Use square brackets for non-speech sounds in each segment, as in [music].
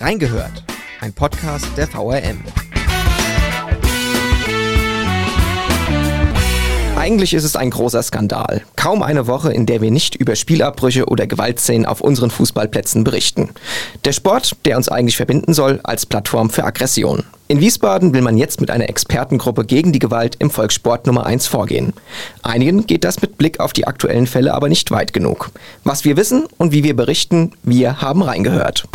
Reingehört, ein Podcast der VRM. Eigentlich ist es ein großer Skandal. Kaum eine Woche, in der wir nicht über Spielabbrüche oder Gewaltszenen auf unseren Fußballplätzen berichten. Der Sport, der uns eigentlich verbinden soll, als Plattform für Aggression. In Wiesbaden will man jetzt mit einer Expertengruppe gegen die Gewalt im Volkssport Nummer 1 vorgehen. Einigen geht das mit Blick auf die aktuellen Fälle aber nicht weit genug. Was wir wissen und wie wir berichten, wir haben reingehört.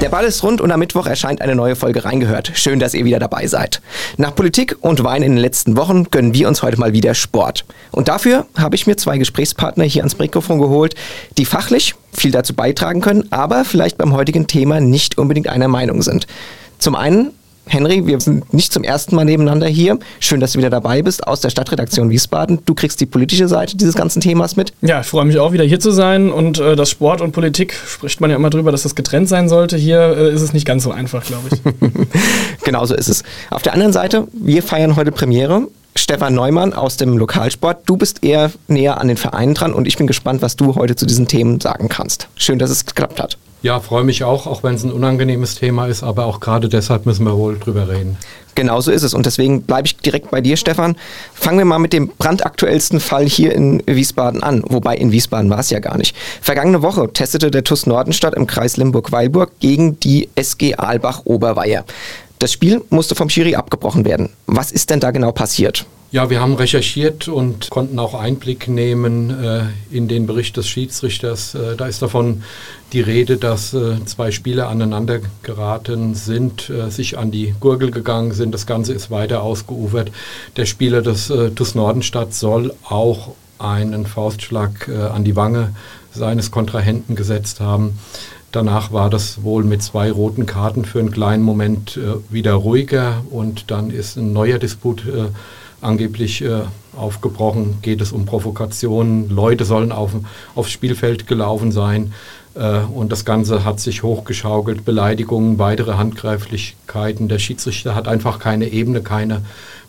Der Ball ist rund und am Mittwoch erscheint eine neue Folge reingehört. Schön, dass ihr wieder dabei seid. Nach Politik und Wein in den letzten Wochen gönnen wir uns heute mal wieder Sport. Und dafür habe ich mir zwei Gesprächspartner hier ans Mikrofon geholt, die fachlich viel dazu beitragen können, aber vielleicht beim heutigen Thema nicht unbedingt einer Meinung sind. Zum einen Henry, wir sind nicht zum ersten Mal nebeneinander hier. Schön, dass du wieder dabei bist aus der Stadtredaktion Wiesbaden. Du kriegst die politische Seite dieses ganzen Themas mit. Ja, ich freue mich auch wieder hier zu sein und äh, das Sport und Politik spricht man ja immer drüber, dass das getrennt sein sollte. Hier äh, ist es nicht ganz so einfach, glaube ich. [laughs] genau so ist es. Auf der anderen Seite, wir feiern heute Premiere. Stefan Neumann aus dem Lokalsport. Du bist eher näher an den Vereinen dran und ich bin gespannt, was du heute zu diesen Themen sagen kannst. Schön, dass es geklappt hat. Ja, freue mich auch, auch wenn es ein unangenehmes Thema ist, aber auch gerade deshalb müssen wir wohl drüber reden. Genau so ist es und deswegen bleibe ich direkt bei dir, Stefan. Fangen wir mal mit dem brandaktuellsten Fall hier in Wiesbaden an, wobei in Wiesbaden war es ja gar nicht. Vergangene Woche testete der TUS Nordenstadt im Kreis Limburg-Weilburg gegen die SG Aalbach-Oberweier. Das Spiel musste vom Schiri abgebrochen werden. Was ist denn da genau passiert? Ja, wir haben recherchiert und konnten auch Einblick nehmen äh, in den Bericht des Schiedsrichters. Äh, da ist davon die Rede, dass äh, zwei Spieler aneinander geraten sind, äh, sich an die Gurgel gegangen sind. Das Ganze ist weiter ausgeufert. Der Spieler des äh, TuS Nordenstadt soll auch einen Faustschlag äh, an die Wange seines Kontrahenten gesetzt haben. Danach war das wohl mit zwei roten Karten für einen kleinen Moment wieder ruhiger und dann ist ein neuer Disput angeblich äh, aufgebrochen, geht es um Provokationen, Leute sollen auf, aufs Spielfeld gelaufen sein äh, und das Ganze hat sich hochgeschaukelt, Beleidigungen, weitere Handgreiflichkeiten. Der Schiedsrichter hat einfach keine Ebene, keine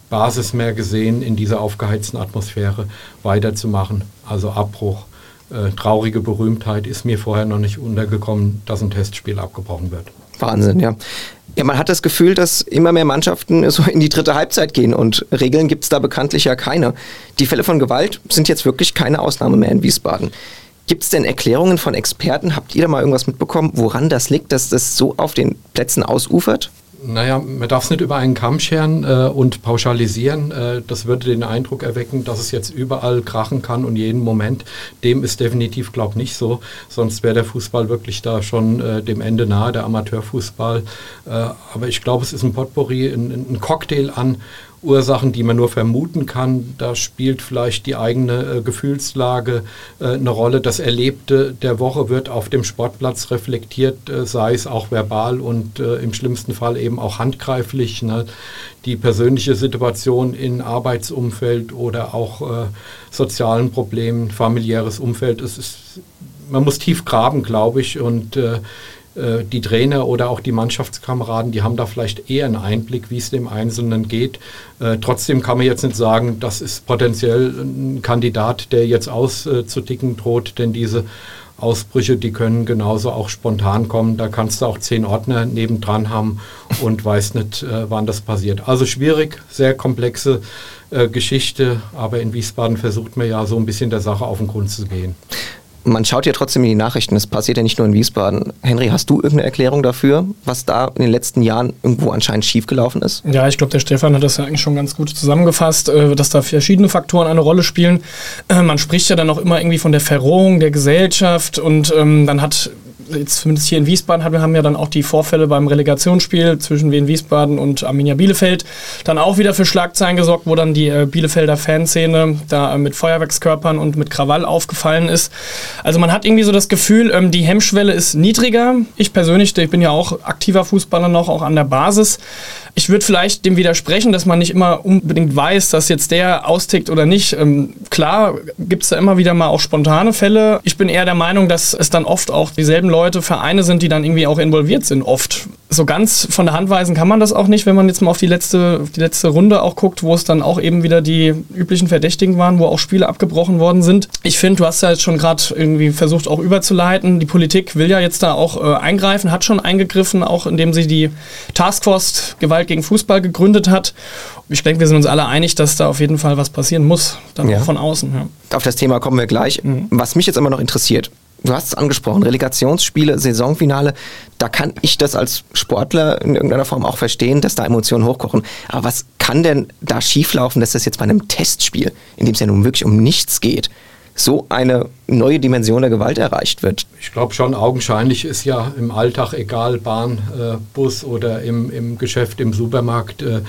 Basis mehr gesehen, in dieser aufgeheizten Atmosphäre weiterzumachen. Also Abbruch. Äh, traurige Berühmtheit ist mir vorher noch nicht untergekommen, dass ein Testspiel abgebrochen wird. Wahnsinn, ja. Ja, man hat das Gefühl, dass immer mehr Mannschaften [laughs] so in die dritte Halbzeit gehen und Regeln gibt es da bekanntlich ja keine. Die Fälle von Gewalt sind jetzt wirklich keine Ausnahme mehr in Wiesbaden. Gibt es denn Erklärungen von Experten? Habt ihr da mal irgendwas mitbekommen, woran das liegt, dass das so auf den Plätzen ausufert? Naja, man darf es nicht über einen Kamm scheren äh, und pauschalisieren. Äh, das würde den Eindruck erwecken, dass es jetzt überall krachen kann und jeden Moment. Dem ist definitiv, glaube ich, nicht so. Sonst wäre der Fußball wirklich da schon äh, dem Ende nahe, der Amateurfußball. Äh, aber ich glaube, es ist ein Potpourri, ein, ein Cocktail an Ursachen, die man nur vermuten kann. Da spielt vielleicht die eigene äh, Gefühlslage äh, eine Rolle. Das Erlebte der Woche wird auf dem Sportplatz reflektiert, äh, sei es auch verbal und äh, im schlimmsten Fall eben auch handgreiflich. Ne? Die persönliche Situation in Arbeitsumfeld oder auch äh, sozialen Problemen, familiäres Umfeld. Es ist, man muss tief graben, glaube ich, und äh, die Trainer oder auch die Mannschaftskameraden, die haben da vielleicht eher einen Einblick, wie es dem Einzelnen geht. Äh, trotzdem kann man jetzt nicht sagen, das ist potenziell ein Kandidat, der jetzt auszuticken droht, denn diese Ausbrüche, die können genauso auch spontan kommen. Da kannst du auch zehn Ordner nebendran haben und [laughs] weißt nicht, äh, wann das passiert. Also schwierig, sehr komplexe äh, Geschichte, aber in Wiesbaden versucht man ja so ein bisschen der Sache auf den Grund zu gehen man schaut ja trotzdem in die Nachrichten. Das passiert ja nicht nur in Wiesbaden. Henry, hast du irgendeine Erklärung dafür, was da in den letzten Jahren irgendwo anscheinend schiefgelaufen ist? Ja, ich glaube, der Stefan hat das ja eigentlich schon ganz gut zusammengefasst, äh, dass da verschiedene Faktoren eine Rolle spielen. Äh, man spricht ja dann auch immer irgendwie von der Verrohung der Gesellschaft und ähm, dann hat jetzt zumindest hier in Wiesbaden haben wir haben ja dann auch die Vorfälle beim Relegationsspiel zwischen Wien Wiesbaden und Arminia Bielefeld dann auch wieder für Schlagzeilen gesorgt, wo dann die äh, Bielefelder Fanszene da äh, mit Feuerwerkskörpern und mit Krawall aufgefallen ist. Also man hat irgendwie so das Gefühl, ähm, die Hemmschwelle ist niedriger. Ich persönlich, ich bin ja auch aktiver Fußballer noch, auch an der Basis. Ich würde vielleicht dem widersprechen, dass man nicht immer unbedingt weiß, dass jetzt der austickt oder nicht. Ähm, klar gibt es da immer wieder mal auch spontane Fälle. Ich bin eher der Meinung, dass es dann oft auch dieselben Leute, Vereine sind, die dann irgendwie auch involviert sind, oft so ganz von der Hand weisen kann man das auch nicht, wenn man jetzt mal auf die letzte, die letzte Runde auch guckt, wo es dann auch eben wieder die üblichen Verdächtigen waren, wo auch Spiele abgebrochen worden sind. Ich finde, du hast ja jetzt schon gerade irgendwie versucht auch überzuleiten. Die Politik will ja jetzt da auch äh, eingreifen, hat schon eingegriffen, auch indem sie die Taskforce Gewalt gegen Fußball gegründet hat. Ich denke, wir sind uns alle einig, dass da auf jeden Fall was passieren muss, dann ja. auch von außen. Ja. Auf das Thema kommen wir gleich. Mhm. Was mich jetzt immer noch interessiert, du hast es angesprochen, Relegationsspiele, Saisonfinale, da kann ich das als Sportler in irgendeiner Form auch verstehen, dass da Emotionen hochkochen. Aber was kann denn da schieflaufen, dass das jetzt bei einem Testspiel, in dem es ja nun wirklich um nichts geht, so eine neue Dimension der Gewalt erreicht wird? Ich glaube schon, augenscheinlich ist ja im Alltag, egal Bahn, äh, Bus oder im, im Geschäft, im Supermarkt, äh,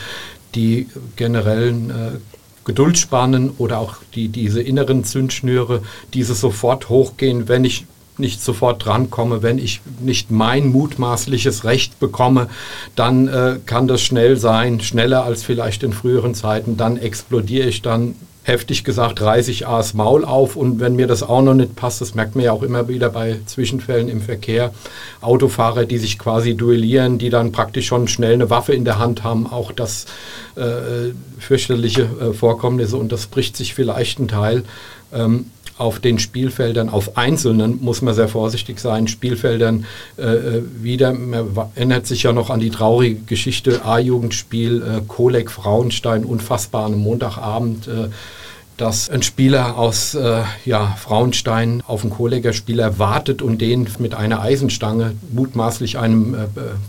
die generellen äh, Geduldsspannen oder auch die, diese inneren Zündschnüre, diese sofort hochgehen, wenn ich nicht sofort drankomme, wenn ich nicht mein mutmaßliches Recht bekomme, dann äh, kann das schnell sein, schneller als vielleicht in früheren Zeiten. Dann explodiere ich, dann heftig gesagt, reiße ich A's Maul auf und wenn mir das auch noch nicht passt, das merkt man ja auch immer wieder bei Zwischenfällen im Verkehr, Autofahrer, die sich quasi duellieren, die dann praktisch schon schnell eine Waffe in der Hand haben, auch das äh, fürchterliche äh, Vorkommnisse und das bricht sich vielleicht ein Teil. Ähm, auf den Spielfeldern, auf einzelnen, muss man sehr vorsichtig sein, Spielfeldern äh, äh wieder. Man erinnert sich ja noch an die traurige Geschichte A-Jugendspiel äh, Kolek Frauenstein, unfassbar am Montagabend. Äh, dass ein Spieler aus äh, ja, Frauenstein auf einen Kolleger Spieler wartet und den mit einer Eisenstange, mutmaßlich einem äh,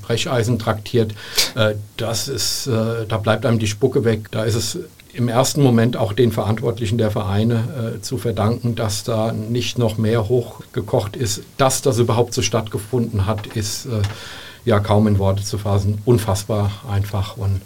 Brecheisen traktiert. Äh, das ist, äh, da bleibt einem die Spucke weg. Da ist es im ersten Moment auch den Verantwortlichen der Vereine äh, zu verdanken, dass da nicht noch mehr hochgekocht ist. Dass das überhaupt so stattgefunden hat, ist äh, ja kaum in Worte zu fassen. Unfassbar einfach und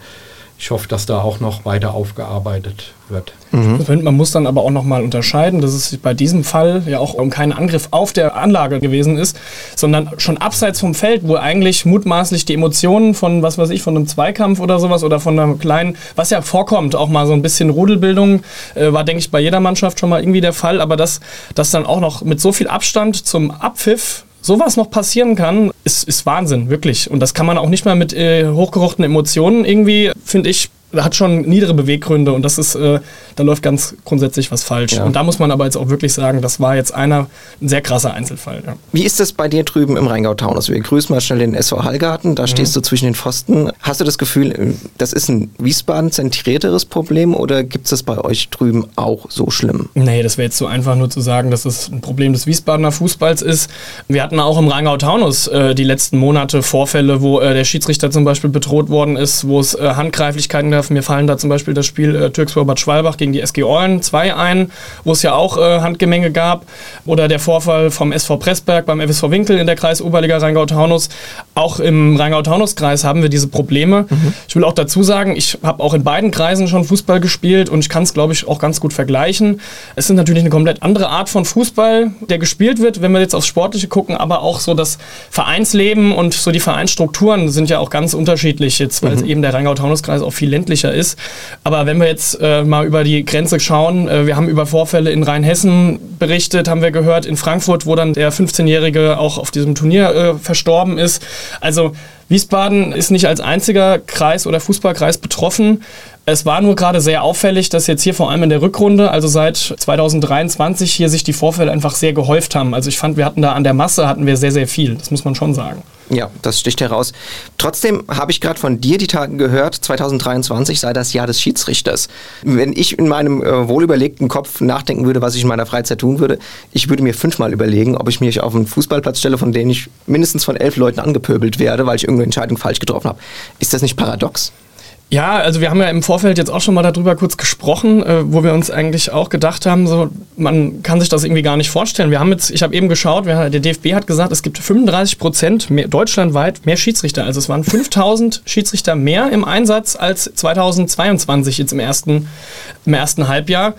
ich hoffe, dass da auch noch weiter aufgearbeitet wird. Mhm. Man muss dann aber auch nochmal unterscheiden, dass es bei diesem Fall ja auch um keinen Angriff auf der Anlage gewesen ist, sondern schon abseits vom Feld, wo eigentlich mutmaßlich die Emotionen von, was weiß ich, von einem Zweikampf oder sowas oder von einem kleinen, was ja vorkommt, auch mal so ein bisschen Rudelbildung, äh, war, denke ich, bei jeder Mannschaft schon mal irgendwie der Fall, aber dass das dann auch noch mit so viel Abstand zum Abpfiff sowas noch passieren kann, ist, ist Wahnsinn, wirklich. Und das kann man auch nicht mal mit äh, hochgekochten Emotionen irgendwie, finde ich, hat schon niedere Beweggründe und das ist, äh, da läuft ganz grundsätzlich was falsch. Ja. Und da muss man aber jetzt auch wirklich sagen, das war jetzt einer, ein sehr krasser Einzelfall. Ja. Wie ist das bei dir drüben im Rheingau-Taunus? Wir grüßen mal schnell den SV Hallgarten, da mhm. stehst du zwischen den Pfosten. Hast du das Gefühl, das ist ein Wiesbaden-zentrierteres Problem oder gibt es das bei euch drüben auch so schlimm? Nee, das wäre jetzt so einfach nur zu sagen, dass es ein Problem des Wiesbadener Fußballs ist. Wir hatten auch im Rheingau-Taunus äh, die letzten Monate Vorfälle, wo äh, der Schiedsrichter zum Beispiel bedroht worden ist, wo es äh, Handgreiflichkeiten gab. Mir fallen da zum Beispiel das Spiel äh, Türkspor-Bad Schwalbach gegen die SG Eulen 2 ein, wo es ja auch äh, Handgemenge gab. Oder der Vorfall vom SV Pressberg beim FSV Winkel in der Kreis Oberliga Rheingau-Taunus. Auch im Rheingau-Taunus-Kreis haben wir diese Probleme. Mhm. Ich will auch dazu sagen, ich habe auch in beiden Kreisen schon Fußball gespielt und ich kann es, glaube ich, auch ganz gut vergleichen. Es ist natürlich eine komplett andere Art von Fußball, der gespielt wird, wenn wir jetzt aufs Sportliche gucken, aber auch so das Vereinsleben und so die Vereinsstrukturen sind ja auch ganz unterschiedlich jetzt, weil mhm. eben der Rheingau-Taunus-Kreis auch viel ländlicher ist. Aber wenn wir jetzt äh, mal über die Grenze schauen, äh, wir haben über Vorfälle in Rheinhessen berichtet, haben wir gehört, in Frankfurt, wo dann der 15-Jährige auch auf diesem Turnier äh, verstorben ist. Also Wiesbaden ist nicht als einziger Kreis oder Fußballkreis betroffen. Es war nur gerade sehr auffällig, dass jetzt hier vor allem in der Rückrunde, also seit 2023, hier sich die Vorfälle einfach sehr gehäuft haben. Also ich fand, wir hatten da an der Masse hatten wir sehr, sehr viel. Das muss man schon sagen. Ja, das sticht heraus. Trotzdem habe ich gerade von dir die Tage gehört, 2023 sei das Jahr des Schiedsrichters. Wenn ich in meinem äh, wohlüberlegten Kopf nachdenken würde, was ich in meiner Freizeit tun würde, ich würde mir fünfmal überlegen, ob ich mich auf einen Fußballplatz stelle, von dem ich mindestens von elf Leuten angepöbelt werde, weil ich irgendeine Entscheidung falsch getroffen habe. Ist das nicht paradox? Ja, also wir haben ja im Vorfeld jetzt auch schon mal darüber kurz gesprochen, äh, wo wir uns eigentlich auch gedacht haben, so man kann sich das irgendwie gar nicht vorstellen. Wir haben jetzt, ich habe eben geschaut, wir, der DFB hat gesagt, es gibt 35 Prozent mehr, deutschlandweit mehr Schiedsrichter. Also es waren 5000 Schiedsrichter mehr im Einsatz als 2022 jetzt im ersten, im ersten Halbjahr.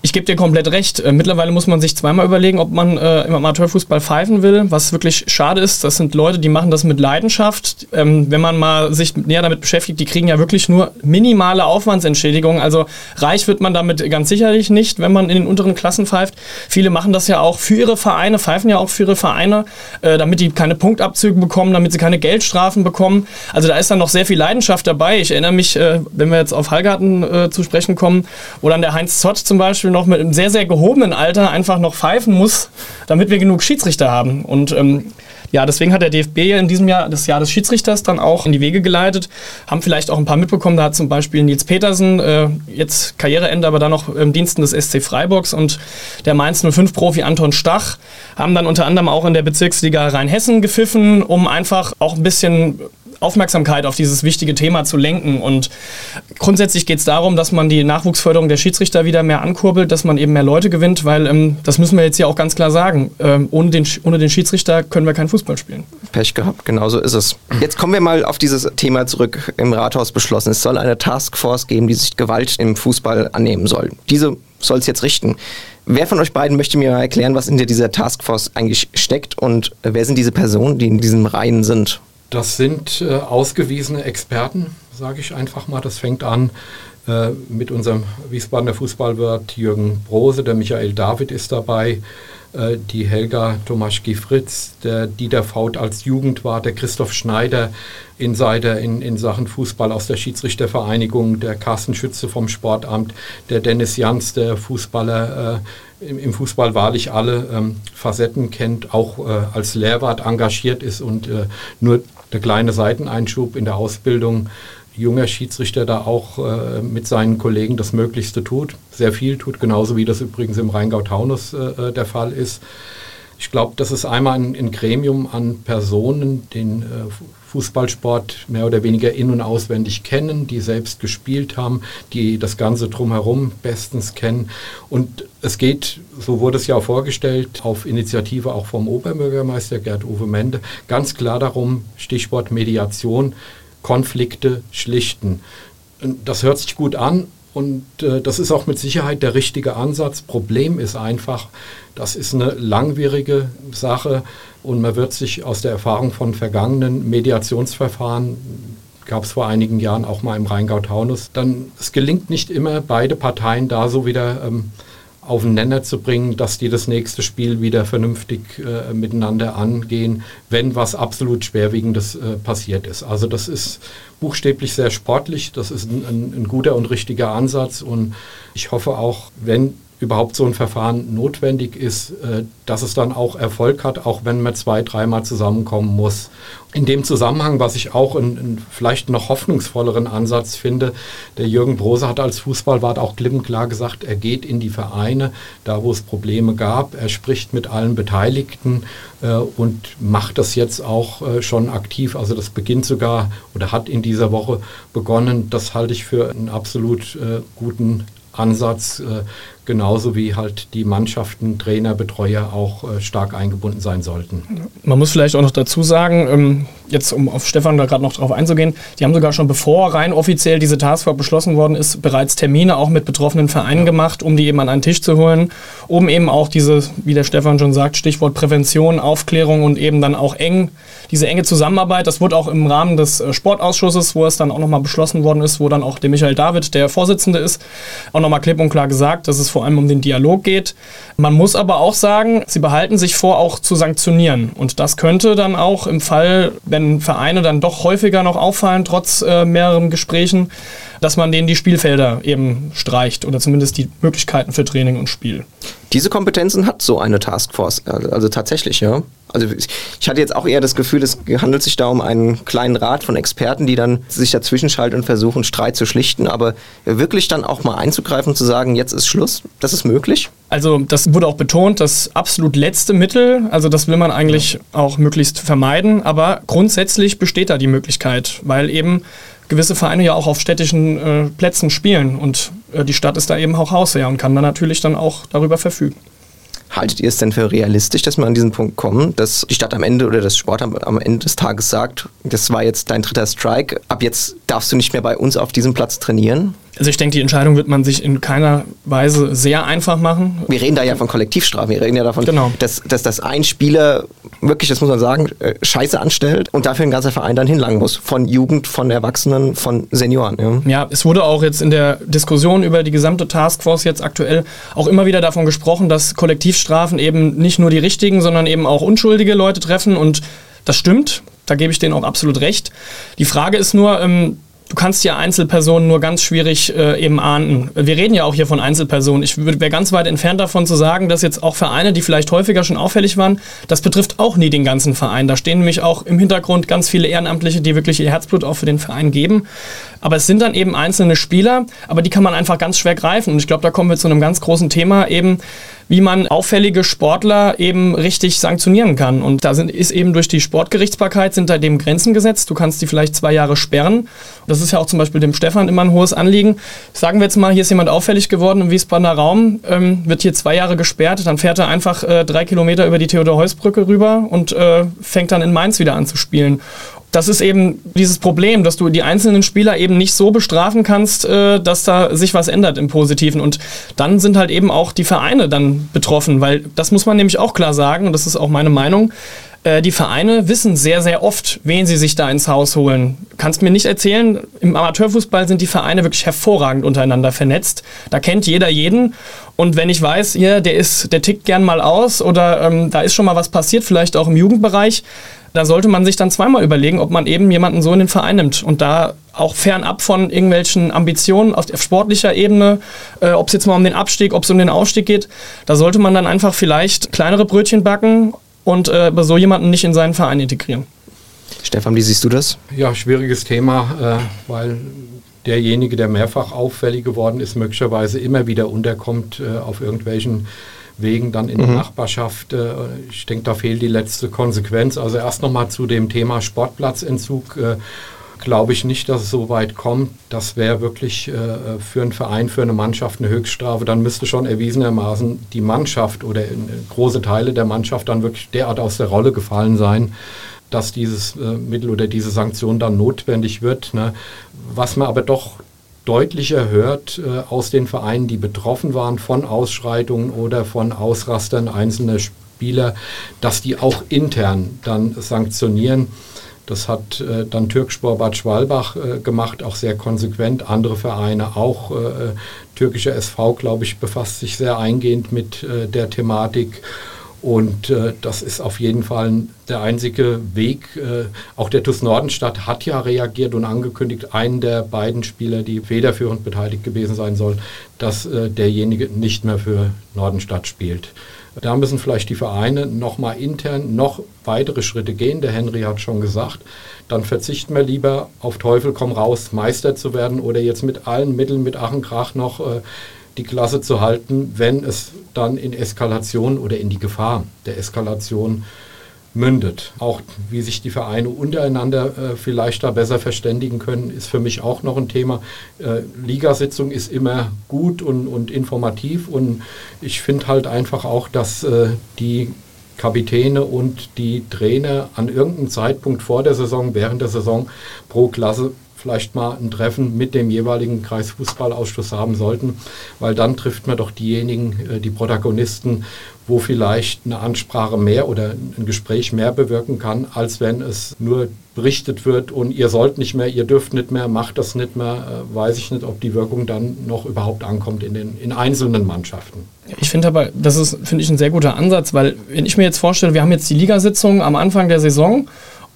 Ich gebe dir komplett recht. Äh, mittlerweile muss man sich zweimal überlegen, ob man äh, im Amateurfußball pfeifen will. Was wirklich schade ist, das sind Leute, die machen das mit Leidenschaft. Ähm, wenn man mal sich näher damit beschäftigt, die kriegen ja wirklich nur minimale Aufwandsentschädigungen. Also reich wird man damit ganz sicherlich nicht, wenn man in den unteren Klassen pfeift. Viele machen das ja auch für ihre Vereine, pfeifen ja auch für ihre Vereine, äh, damit die keine Punktabzüge bekommen, damit sie keine Geldstrafen bekommen. Also da ist dann noch sehr viel Leidenschaft dabei. Ich erinnere mich, äh, wenn wir jetzt auf Hallgarten äh, zu sprechen kommen, wo dann der Heinz Zott zum Beispiel Beispiel noch mit einem sehr, sehr gehobenen Alter einfach noch pfeifen muss, damit wir genug Schiedsrichter haben. Und ähm, ja, deswegen hat der DFB in diesem Jahr das Jahr des Schiedsrichters dann auch in die Wege geleitet. Haben vielleicht auch ein paar mitbekommen. Da hat zum Beispiel Nils Petersen, äh, jetzt Karriereende, aber dann noch im Diensten des SC Freiburgs und der Mainz 05-Profi Anton Stach haben dann unter anderem auch in der Bezirksliga Rheinhessen gepfiffen, um einfach auch ein bisschen Aufmerksamkeit auf dieses wichtige Thema zu lenken. Und grundsätzlich geht es darum, dass man die Nachwuchsförderung der Schiedsrichter wieder mehr ankurbelt, dass man eben mehr Leute gewinnt, weil ähm, das müssen wir jetzt hier auch ganz klar sagen. Ähm, ohne, den, ohne den Schiedsrichter können wir keinen Fußball spielen. Pech gehabt, genau so ist es. Jetzt kommen wir mal auf dieses Thema zurück. Im Rathaus beschlossen, es soll eine Taskforce geben, die sich Gewalt im Fußball annehmen soll. Diese soll es jetzt richten. Wer von euch beiden möchte mir mal erklären, was in dieser Taskforce eigentlich steckt und wer sind diese Personen, die in diesen Reihen sind? Das sind äh, ausgewiesene Experten, sage ich einfach mal. Das fängt an äh, mit unserem Wiesbadener Fußballwirt Jürgen Brose, der Michael David ist dabei, äh, die Helga Tomaschki-Fritz, der Dieter Faut als Jugendwart, der Christoph Schneider, Insider in, in Sachen Fußball aus der Schiedsrichtervereinigung, der Carsten Schütze vom Sportamt, der Dennis Jans, der Fußballer äh, im, Fußball wahrlich alle ähm, Facetten kennt, auch äh, als Lehrwart engagiert ist und äh, nur der kleine Seiteneinschub in der Ausbildung junger Schiedsrichter da auch äh, mit seinen Kollegen das Möglichste tut, sehr viel tut, genauso wie das übrigens im Rheingau-Taunus äh, der Fall ist. Ich glaube, das ist einmal ein, ein, Gremium an Personen, den äh, Fußballsport mehr oder weniger in- und auswendig kennen, die selbst gespielt haben, die das Ganze drumherum bestens kennen. Und es geht, so wurde es ja auch vorgestellt, auf Initiative auch vom Oberbürgermeister Gerd-Uwe Mende, ganz klar darum, Stichwort Mediation, Konflikte schlichten. Das hört sich gut an, und äh, das ist auch mit Sicherheit der richtige Ansatz. Problem ist einfach, das ist eine langwierige Sache und man wird sich aus der Erfahrung von vergangenen Mediationsverfahren gab es vor einigen Jahren auch mal im Rheingau-Taunus. Dann es gelingt nicht immer, beide Parteien da so wieder ähm, auf den Nenner zu bringen, dass die das nächste Spiel wieder vernünftig äh, miteinander angehen, wenn was absolut Schwerwiegendes äh, passiert ist. Also das ist buchstäblich sehr sportlich, das ist ein, ein, ein guter und richtiger Ansatz und ich hoffe auch, wenn überhaupt so ein Verfahren notwendig ist, äh, dass es dann auch Erfolg hat, auch wenn man zwei, dreimal zusammenkommen muss. In dem Zusammenhang, was ich auch einen vielleicht noch hoffnungsvolleren Ansatz finde, der Jürgen Brose hat als Fußballwart auch klipp gesagt, er geht in die Vereine, da wo es Probleme gab, er spricht mit allen Beteiligten äh, und macht das jetzt auch äh, schon aktiv. Also das beginnt sogar oder hat in dieser Woche begonnen. Das halte ich für einen absolut guten Ansatz, genauso wie halt die Mannschaften, Trainer, Betreuer auch äh, stark eingebunden sein sollten. Man muss vielleicht auch noch dazu sagen, ähm, jetzt um auf Stefan da gerade noch drauf einzugehen, die haben sogar schon bevor rein offiziell diese Taskforce beschlossen worden ist, bereits Termine auch mit betroffenen Vereinen ja. gemacht, um die eben an einen Tisch zu holen, um eben auch diese, wie der Stefan schon sagt, Stichwort Prävention, Aufklärung und eben dann auch eng, diese enge Zusammenarbeit, das wurde auch im Rahmen des äh, Sportausschusses, wo es dann auch nochmal beschlossen worden ist, wo dann auch der Michael David, der Vorsitzende ist, auch nochmal klipp und klar gesagt, dass es vor allem um den Dialog geht. Man muss aber auch sagen, sie behalten sich vor, auch zu sanktionieren. Und das könnte dann auch im Fall, wenn Vereine dann doch häufiger noch auffallen, trotz äh, mehreren Gesprächen, dass man denen die Spielfelder eben streicht oder zumindest die Möglichkeiten für Training und Spiel. Diese Kompetenzen hat so eine Taskforce, also tatsächlich, ja. Also ich hatte jetzt auch eher das Gefühl, es handelt sich da um einen kleinen Rat von Experten, die dann sich dazwischen schalten und versuchen, Streit zu schlichten. Aber wirklich dann auch mal einzugreifen und zu sagen, jetzt ist Schluss, das ist möglich? Also das wurde auch betont, das absolut letzte Mittel, also das will man eigentlich auch möglichst vermeiden. Aber grundsätzlich besteht da die Möglichkeit, weil eben gewisse Vereine ja auch auf städtischen äh, Plätzen spielen und äh, die Stadt ist da eben auch Hausherr und kann dann natürlich dann auch darüber verfügen. Haltet ihr es denn für realistisch, dass wir an diesen Punkt kommen, dass die Stadt am Ende oder das Sportamt am Ende des Tages sagt, das war jetzt dein dritter Strike, ab jetzt darfst du nicht mehr bei uns auf diesem Platz trainieren? Also ich denke, die Entscheidung wird man sich in keiner Weise sehr einfach machen. Wir reden da ja von Kollektivstrafen. Wir reden ja davon, genau. dass, dass, dass ein Spieler wirklich, das muss man sagen, äh, Scheiße anstellt und dafür ein ganzer Verein dann hinlangen muss. Von Jugend, von Erwachsenen, von Senioren. Ja. ja, es wurde auch jetzt in der Diskussion über die gesamte Taskforce jetzt aktuell auch immer wieder davon gesprochen, dass Kollektivstrafen eben nicht nur die richtigen, sondern eben auch unschuldige Leute treffen und das stimmt. Da gebe ich denen auch absolut recht. Die Frage ist nur, ähm, du kannst ja Einzelpersonen nur ganz schwierig äh, eben ahnden. Wir reden ja auch hier von Einzelpersonen. Ich wäre ganz weit entfernt davon zu sagen, dass jetzt auch Vereine, die vielleicht häufiger schon auffällig waren, das betrifft auch nie den ganzen Verein. Da stehen nämlich auch im Hintergrund ganz viele Ehrenamtliche, die wirklich ihr Herzblut auch für den Verein geben. Aber es sind dann eben einzelne Spieler, aber die kann man einfach ganz schwer greifen. Und ich glaube, da kommen wir zu einem ganz großen Thema eben, wie man auffällige Sportler eben richtig sanktionieren kann. Und da sind, ist eben durch die Sportgerichtsbarkeit sind da dem Grenzen gesetzt. Du kannst die vielleicht zwei Jahre sperren. Das ist ja auch zum Beispiel dem Stefan immer ein hohes Anliegen. Sagen wir jetzt mal, hier ist jemand auffällig geworden im Wiesbadener Raum, ähm, wird hier zwei Jahre gesperrt, dann fährt er einfach äh, drei Kilometer über die Theodor-Heuss-Brücke rüber und äh, fängt dann in Mainz wieder an zu spielen das ist eben dieses Problem, dass du die einzelnen Spieler eben nicht so bestrafen kannst, äh, dass da sich was ändert im Positiven. Und dann sind halt eben auch die Vereine dann betroffen, weil das muss man nämlich auch klar sagen, und das ist auch meine Meinung. Äh, die Vereine wissen sehr, sehr oft, wen sie sich da ins Haus holen. Kannst mir nicht erzählen, im Amateurfußball sind die Vereine wirklich hervorragend untereinander vernetzt. Da kennt jeder jeden. Und wenn ich weiß, hier, der ist, der tickt gern mal aus oder ähm, da ist schon mal was passiert, vielleicht auch im Jugendbereich, da sollte man sich dann zweimal überlegen, ob man eben jemanden so in den Verein nimmt und da auch fernab von irgendwelchen Ambitionen auf sportlicher Ebene, äh, ob es jetzt mal um den Abstieg, ob es um den Ausstieg geht, da sollte man dann einfach vielleicht kleinere Brötchen backen und äh, so jemanden nicht in seinen Verein integrieren. Stefan, wie siehst du das? Ja, schwieriges Thema, äh, weil derjenige, der mehrfach auffällig geworden ist, möglicherweise immer wieder unterkommt äh, auf irgendwelchen Wegen dann in mhm. der Nachbarschaft. Äh, ich denke, da fehlt die letzte Konsequenz. Also erst nochmal zu dem Thema Sportplatzentzug. Äh, glaube ich nicht, dass es so weit kommt. Das wäre wirklich äh, für einen Verein, für eine Mannschaft eine Höchststrafe. Dann müsste schon erwiesenermaßen die Mannschaft oder große Teile der Mannschaft dann wirklich derart aus der Rolle gefallen sein, dass dieses äh, Mittel oder diese Sanktion dann notwendig wird. Ne? Was man aber doch deutlicher hört äh, aus den Vereinen, die betroffen waren von Ausschreitungen oder von Ausrastern einzelner Spieler, dass die auch intern dann sanktionieren. Das hat äh, dann Türkspor Bad Schwalbach äh, gemacht, auch sehr konsequent. Andere Vereine auch. Äh, türkischer SV, glaube ich, befasst sich sehr eingehend mit äh, der Thematik. Und äh, das ist auf jeden Fall der einzige Weg. Äh, auch der TuS Nordenstadt hat ja reagiert und angekündigt, einen der beiden Spieler, die federführend beteiligt gewesen sein soll, dass äh, derjenige nicht mehr für Nordenstadt spielt. Da müssen vielleicht die Vereine nochmal intern noch weitere Schritte gehen. Der Henry hat schon gesagt, dann verzichten wir lieber auf Teufel komm raus, Meister zu werden oder jetzt mit allen Mitteln, mit Ach und Krach noch äh, die Klasse zu halten, wenn es dann in Eskalation oder in die Gefahr der Eskalation mündet. Auch wie sich die Vereine untereinander äh, vielleicht da besser verständigen können, ist für mich auch noch ein Thema. Äh, Ligasitzung ist immer gut und, und informativ und ich finde halt einfach auch, dass äh, die Kapitäne und die Trainer an irgendeinem Zeitpunkt vor der Saison, während der Saison pro Klasse vielleicht mal ein Treffen mit dem jeweiligen Kreisfußballausschuss haben sollten, weil dann trifft man doch diejenigen, äh, die Protagonisten, wo vielleicht eine Ansprache mehr oder ein Gespräch mehr bewirken kann, als wenn es nur berichtet wird und ihr sollt nicht mehr, ihr dürft nicht mehr, macht das nicht mehr, äh, weiß ich nicht, ob die Wirkung dann noch überhaupt ankommt in den in einzelnen Mannschaften. Ich finde aber, das ist, finde ich, ein sehr guter Ansatz, weil wenn ich mir jetzt vorstelle, wir haben jetzt die Ligasitzung am Anfang der Saison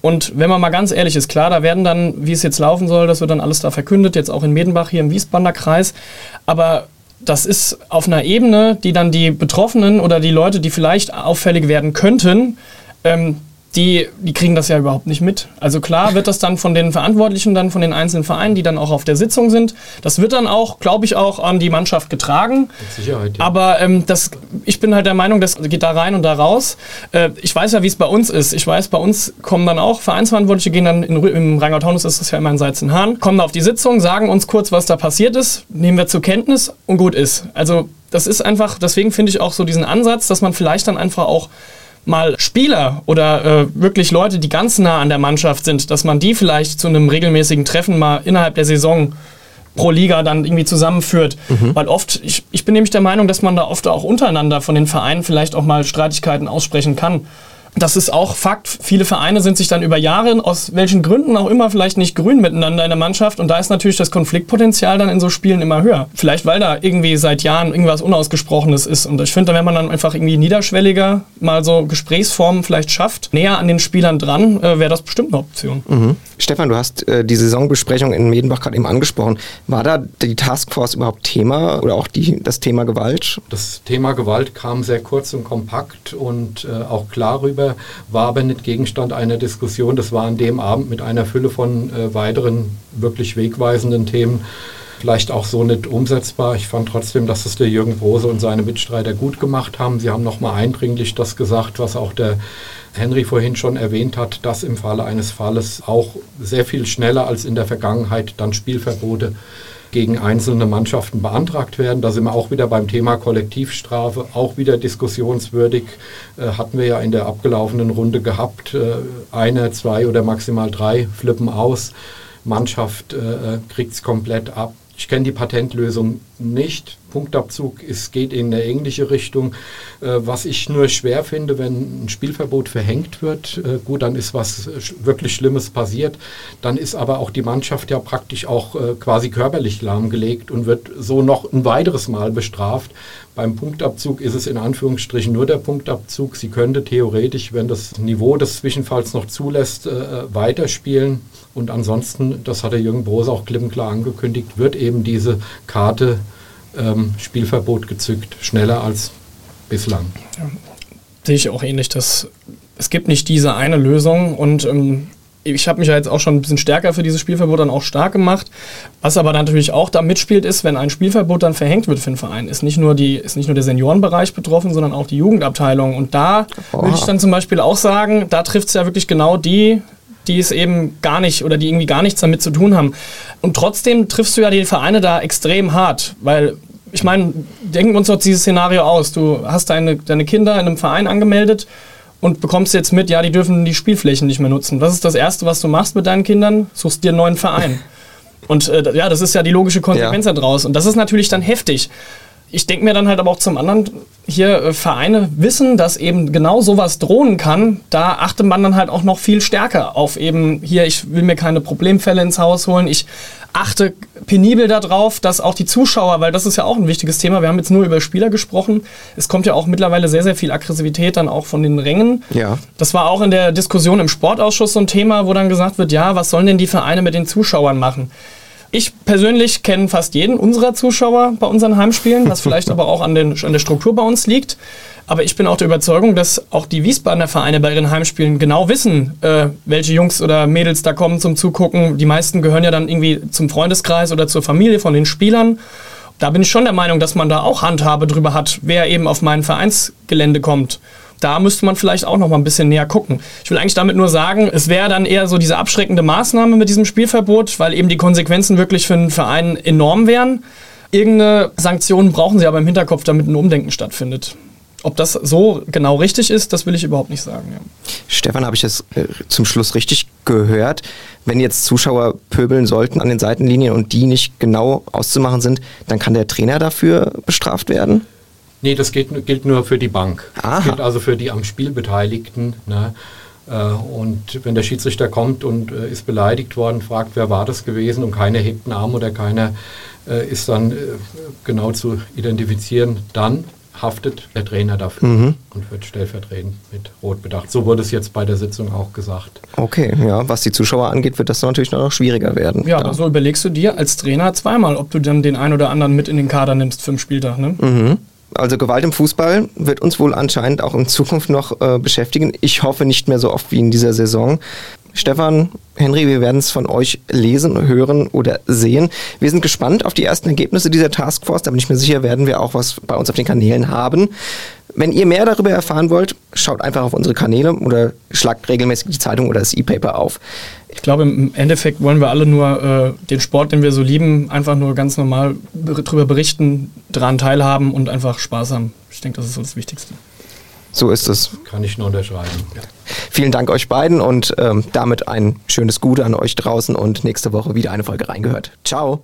und wenn man mal ganz ehrlich ist, klar, da werden dann, wie es jetzt laufen soll, das wird dann alles da verkündet, jetzt auch in Medenbach hier im Wiesbadener Kreis. Aber das ist auf einer Ebene, die dann die Betroffenen oder die Leute, die vielleicht auffällig werden könnten, ähm, die, die kriegen das ja überhaupt nicht mit. Also klar wird das dann von den Verantwortlichen, dann von den einzelnen Vereinen, die dann auch auf der Sitzung sind, das wird dann auch, glaube ich, auch an die Mannschaft getragen. Mit Sicherheit, ja. Aber ähm, das, ich bin halt der Meinung, das geht da rein und da raus. Äh, ich weiß ja, wie es bei uns ist. Ich weiß, bei uns kommen dann auch Vereinsverantwortliche, gehen dann in, im Rheingau-Taunus ist das ja immer in Salzenhahn, kommen da auf die Sitzung, sagen uns kurz, was da passiert ist, nehmen wir zur Kenntnis und gut ist. Also das ist einfach, deswegen finde ich auch so diesen Ansatz, dass man vielleicht dann einfach auch mal Spieler oder äh, wirklich Leute, die ganz nah an der Mannschaft sind, dass man die vielleicht zu einem regelmäßigen Treffen mal innerhalb der Saison pro Liga dann irgendwie zusammenführt. Mhm. Weil oft, ich, ich bin nämlich der Meinung, dass man da oft auch untereinander von den Vereinen vielleicht auch mal Streitigkeiten aussprechen kann. Das ist auch Fakt. Viele Vereine sind sich dann über Jahre, aus welchen Gründen auch immer, vielleicht nicht grün miteinander in der Mannschaft. Und da ist natürlich das Konfliktpotenzial dann in so Spielen immer höher. Vielleicht, weil da irgendwie seit Jahren irgendwas Unausgesprochenes ist. Und ich finde, wenn man dann einfach irgendwie niederschwelliger mal so Gesprächsformen vielleicht schafft, näher an den Spielern dran, äh, wäre das bestimmt eine Option. Mhm. Stefan, du hast äh, die Saisonbesprechung in Medenbach gerade eben angesprochen. War da die Taskforce überhaupt Thema oder auch die, das Thema Gewalt? Das Thema Gewalt kam sehr kurz und kompakt und äh, auch klar rüber war aber nicht Gegenstand einer Diskussion. Das war an dem Abend mit einer Fülle von äh, weiteren wirklich wegweisenden Themen vielleicht auch so nicht umsetzbar. Ich fand trotzdem, dass es der Jürgen Brose und seine Mitstreiter gut gemacht haben. Sie haben nochmal eindringlich das gesagt, was auch der Henry vorhin schon erwähnt hat, dass im Falle eines Falles auch sehr viel schneller als in der Vergangenheit dann Spielverbote gegen einzelne Mannschaften beantragt werden. Da sind wir auch wieder beim Thema Kollektivstrafe, auch wieder diskussionswürdig. Äh, hatten wir ja in der abgelaufenen Runde gehabt. Äh, eine, zwei oder maximal drei flippen aus. Mannschaft äh, kriegt es komplett ab. Ich kenne die Patentlösung nicht. Punktabzug ist, geht in eine ähnliche Richtung. Äh, was ich nur schwer finde, wenn ein Spielverbot verhängt wird, äh, gut, dann ist was wirklich Schlimmes passiert. Dann ist aber auch die Mannschaft ja praktisch auch äh, quasi körperlich lahmgelegt und wird so noch ein weiteres Mal bestraft. Beim Punktabzug ist es in Anführungsstrichen nur der Punktabzug. Sie könnte theoretisch, wenn das Niveau des Zwischenfalls noch zulässt, weiterspielen. Und ansonsten, das hat der Jürgen Brose auch klipp und klar angekündigt, wird eben diese Karte ähm, Spielverbot gezückt, schneller als bislang. Ja, sehe ich auch ähnlich. Dass es gibt nicht diese eine Lösung und ähm, ich habe mich ja jetzt auch schon ein bisschen stärker für dieses Spielverbot dann auch stark gemacht. Was aber natürlich auch da mitspielt, ist, wenn ein Spielverbot dann verhängt wird für den Verein, ist nicht nur, die, ist nicht nur der Seniorenbereich betroffen, sondern auch die Jugendabteilung. Und da würde ich dann zum Beispiel auch sagen, da trifft es ja wirklich genau die, die es eben gar nicht oder die irgendwie gar nichts damit zu tun haben. Und trotzdem triffst du ja die Vereine da extrem hart, weil ich meine, denken wir uns doch dieses Szenario aus. Du hast deine, deine Kinder in einem Verein angemeldet und bekommst jetzt mit, ja, die dürfen die Spielflächen nicht mehr nutzen. Was ist das Erste, was du machst mit deinen Kindern? Suchst dir einen neuen Verein. [laughs] Und äh, ja, das ist ja die logische Konsequenz ja. daraus. Und das ist natürlich dann heftig ich denke mir dann halt aber auch zum anderen, hier äh, Vereine wissen, dass eben genau sowas drohen kann. Da achtet man dann halt auch noch viel stärker auf eben hier, ich will mir keine Problemfälle ins Haus holen. Ich achte penibel darauf, dass auch die Zuschauer, weil das ist ja auch ein wichtiges Thema, wir haben jetzt nur über Spieler gesprochen, es kommt ja auch mittlerweile sehr, sehr viel Aggressivität dann auch von den Rängen. Ja. Das war auch in der Diskussion im Sportausschuss so ein Thema, wo dann gesagt wird, ja, was sollen denn die Vereine mit den Zuschauern machen? Ich persönlich kenne fast jeden unserer Zuschauer bei unseren Heimspielen, was vielleicht [laughs] aber auch an, den, an der Struktur bei uns liegt. Aber ich bin auch der Überzeugung, dass auch die Wiesbadener Vereine bei ihren Heimspielen genau wissen, äh, welche Jungs oder Mädels da kommen zum Zugucken. Die meisten gehören ja dann irgendwie zum Freundeskreis oder zur Familie von den Spielern. Da bin ich schon der Meinung, dass man da auch Handhabe drüber hat, wer eben auf mein Vereinsgelände kommt da müsste man vielleicht auch noch mal ein bisschen näher gucken. Ich will eigentlich damit nur sagen, es wäre dann eher so diese abschreckende Maßnahme mit diesem Spielverbot, weil eben die Konsequenzen wirklich für einen Verein enorm wären. Irgendeine Sanktionen brauchen sie aber im Hinterkopf, damit ein Umdenken stattfindet. Ob das so genau richtig ist, das will ich überhaupt nicht sagen. Ja. Stefan, habe ich das äh, zum Schluss richtig gehört? Wenn jetzt Zuschauer pöbeln sollten an den Seitenlinien und die nicht genau auszumachen sind, dann kann der Trainer dafür bestraft werden? Nee, das gilt, gilt nur für die Bank. Aha. Das gilt also für die am Spiel Beteiligten. Ne? Äh, und wenn der Schiedsrichter kommt und äh, ist beleidigt worden, fragt, wer war das gewesen und keiner hebt einen Arm oder keiner äh, ist dann genau zu identifizieren, dann haftet der Trainer dafür mhm. und wird stellvertretend mit Rot bedacht. So wurde es jetzt bei der Sitzung auch gesagt. Okay, ja, was die Zuschauer angeht, wird das natürlich noch schwieriger werden. Ja, da. so überlegst du dir als Trainer zweimal, ob du dann den einen oder anderen mit in den Kader nimmst für den Spieltag. Ne? Mhm. Also Gewalt im Fußball wird uns wohl anscheinend auch in Zukunft noch äh, beschäftigen. Ich hoffe nicht mehr so oft wie in dieser Saison. Stefan, Henry, wir werden es von euch lesen, hören oder sehen. Wir sind gespannt auf die ersten Ergebnisse dieser Taskforce. Da bin ich mir sicher, werden wir auch was bei uns auf den Kanälen haben. Wenn ihr mehr darüber erfahren wollt, schaut einfach auf unsere Kanäle oder schlagt regelmäßig die Zeitung oder das E-Paper auf. Ich glaube, im Endeffekt wollen wir alle nur äh, den Sport, den wir so lieben, einfach nur ganz normal darüber berichten, daran teilhaben und einfach Spaß haben. Ich denke, das ist so das Wichtigste. So ist es. Kann ich nur unterschreiben. Ja. Vielen Dank euch beiden und ähm, damit ein schönes Gute an euch draußen und nächste Woche wieder eine Folge reingehört. Ciao.